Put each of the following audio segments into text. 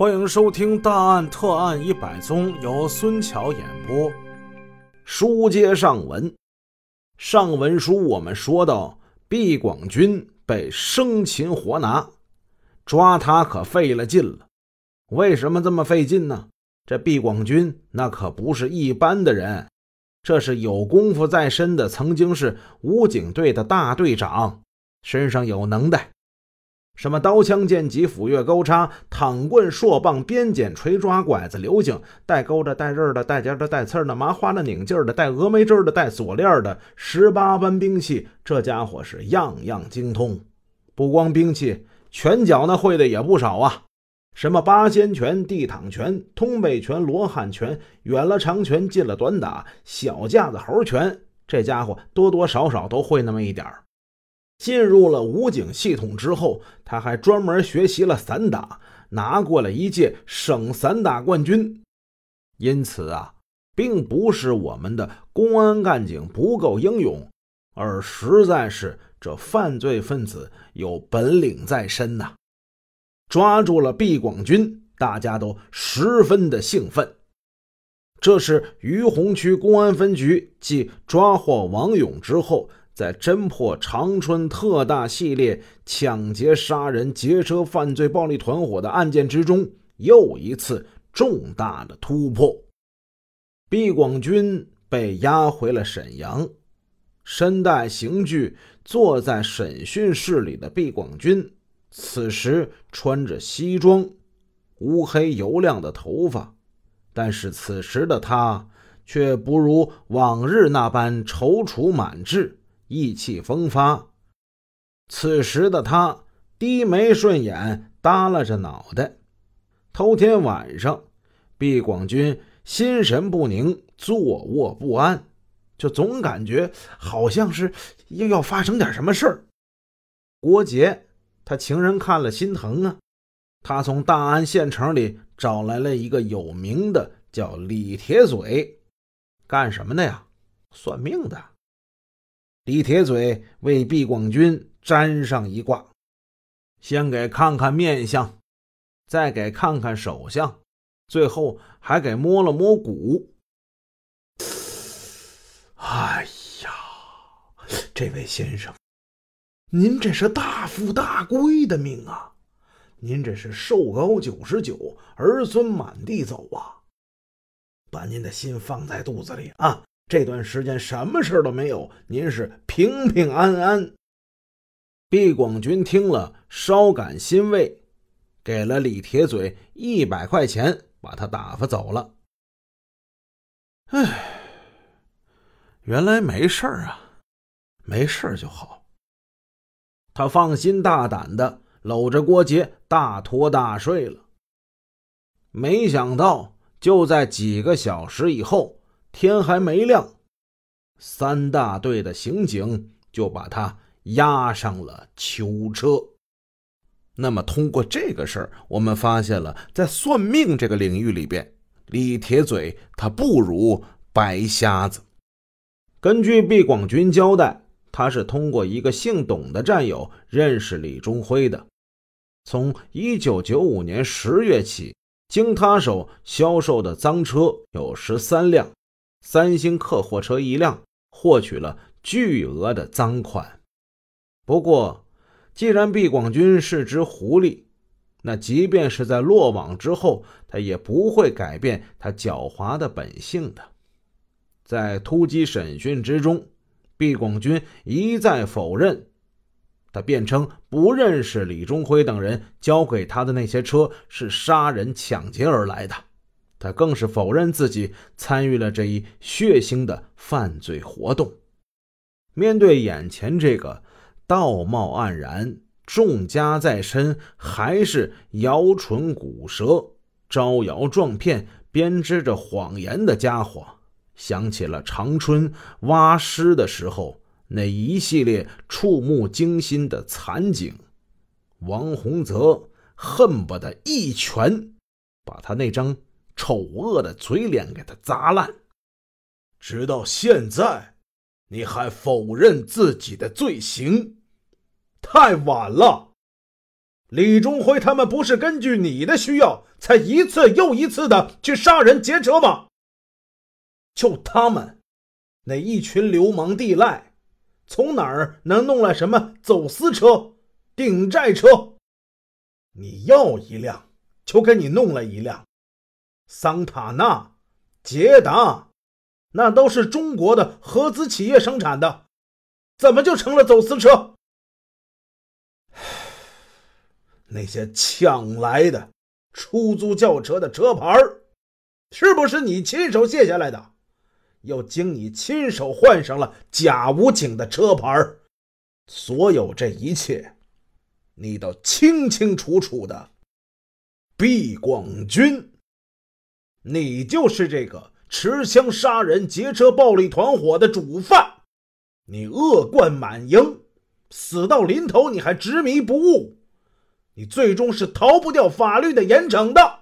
欢迎收听《大案特案一百宗》，由孙桥演播。书接上文，上文书我们说到，毕广军被生擒活拿，抓他可费了劲了。为什么这么费劲呢？这毕广军那可不是一般的人，这是有功夫在身的，曾经是武警队的大队长，身上有能耐。什么刀枪剑戟斧钺钩叉躺棍槊棒鞭锏锤抓拐子流井带钩的带刃的带尖的带刺的麻花的拧劲的带峨眉针的带锁链的十八般兵器，这家伙是样样精通。不光兵器，拳脚那会的也不少啊。什么八仙拳、地躺拳、通背拳、罗汉拳，远了长拳，近了短打，小架子猴拳，这家伙多多少少都会那么一点儿。进入了武警系统之后，他还专门学习了散打，拿过了一届省散打冠军。因此啊，并不是我们的公安干警不够英勇，而实在是这犯罪分子有本领在身呐。抓住了毕广军，大家都十分的兴奋。这是于洪区公安分局继抓获王勇之后。在侦破长春特大系列抢劫、杀人、劫车犯罪暴力团伙的案件之中，又一次重大的突破。毕广军被押回了沈阳，身带刑具坐在审讯室里的毕广军，此时穿着西装，乌黑油亮的头发，但是此时的他却不如往日那般踌躇满志。意气风发，此时的他低眉顺眼，耷拉着脑袋。头天晚上，毕广军心神不宁，坐卧不安，就总感觉好像是又要发生点什么事儿。郭杰，他情人看了心疼啊，他从大安县城里找来了一个有名的，叫李铁嘴，干什么的呀？算命的。李铁嘴为毕广军占上一卦，先给看看面相，再给看看手相，最后还给摸了摸骨。哎呀，这位先生，您这是大富大贵的命啊！您这是寿高九十九，儿孙满地走啊！把您的心放在肚子里啊！这段时间什么事都没有，您是平平安安。毕广军听了，稍感欣慰，给了李铁嘴一百块钱，把他打发走了。唉，原来没事啊，没事就好。他放心大胆的搂着郭杰大拖大睡了。没想到，就在几个小时以后。天还没亮，三大队的刑警就把他押上了囚车。那么，通过这个事儿，我们发现了，在算命这个领域里边，李铁嘴他不如白瞎子。根据毕广军交代，他是通过一个姓董的战友认识李忠辉的。从一九九五年十月起，经他手销售的赃车有十三辆。三星客货车一辆，获取了巨额的赃款。不过，既然毕广军是只狐狸，那即便是在落网之后，他也不会改变他狡猾的本性的。在突击审讯之中，毕广军一再否认，他辩称不认识李忠辉等人交给他的那些车是杀人抢劫而来的。他更是否认自己参与了这一血腥的犯罪活动。面对眼前这个道貌岸然、重家在身，还是摇唇鼓舌、招摇撞骗、编织着谎言的家伙，想起了长春挖尸的时候那一系列触目惊心的惨景，王洪泽恨不得一拳把他那张。丑恶的嘴脸给他砸烂！直到现在，你还否认自己的罪行，太晚了！李忠辉他们不是根据你的需要，才一次又一次的去杀人劫车吗？就他们那一群流氓地赖，从哪儿能弄来什么走私车、顶债车？你要一辆，就给你弄了一辆。桑塔纳、捷达，那都是中国的合资企业生产的，怎么就成了走私车？那些抢来的出租轿车的车牌是不是你亲手卸下来的？又经你亲手换上了假武警的车牌所有这一切，你都清清楚楚的。毕广军，你就是这个持枪杀人劫车暴力团伙的主犯，你恶贯满盈，死到临头你还执迷不悟。你最终是逃不掉法律的严惩的。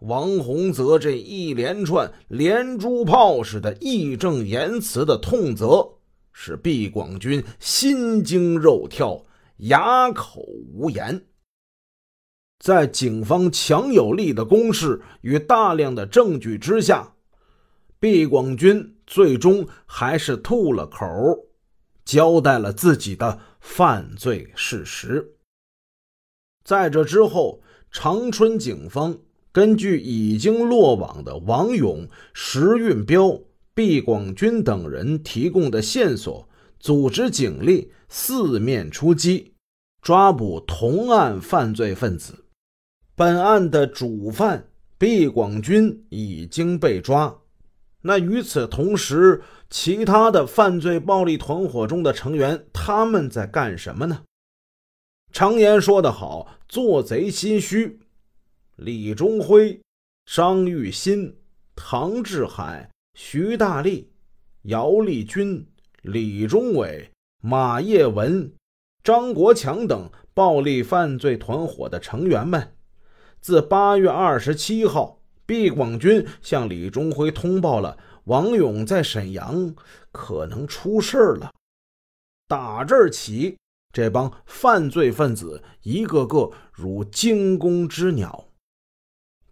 王洪泽这一连串连珠炮似的义正言辞的痛责，使毕广军心惊肉跳，哑口无言。在警方强有力的攻势与大量的证据之下，毕广军最终还是吐了口，交代了自己的犯罪事实。在这之后，长春警方根据已经落网的王勇、石运彪、毕广军等人提供的线索，组织警力四面出击，抓捕同案犯罪分子。本案的主犯毕广军已经被抓。那与此同时，其他的犯罪暴力团伙中的成员，他们在干什么呢？常言说得好，做贼心虚。李忠辉、张玉新、唐志海、徐大力、姚立军、李忠伟、马业文、张国强等暴力犯罪团伙的成员们，自八月二十七号，毕广军向李忠辉通报了王勇在沈阳可能出事了。打这儿起。这帮犯罪分子一个个如惊弓之鸟，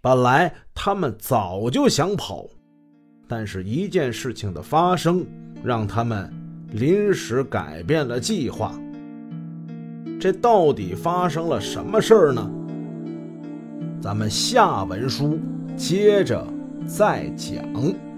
本来他们早就想跑，但是一件事情的发生让他们临时改变了计划。这到底发生了什么事儿呢？咱们下文书接着再讲。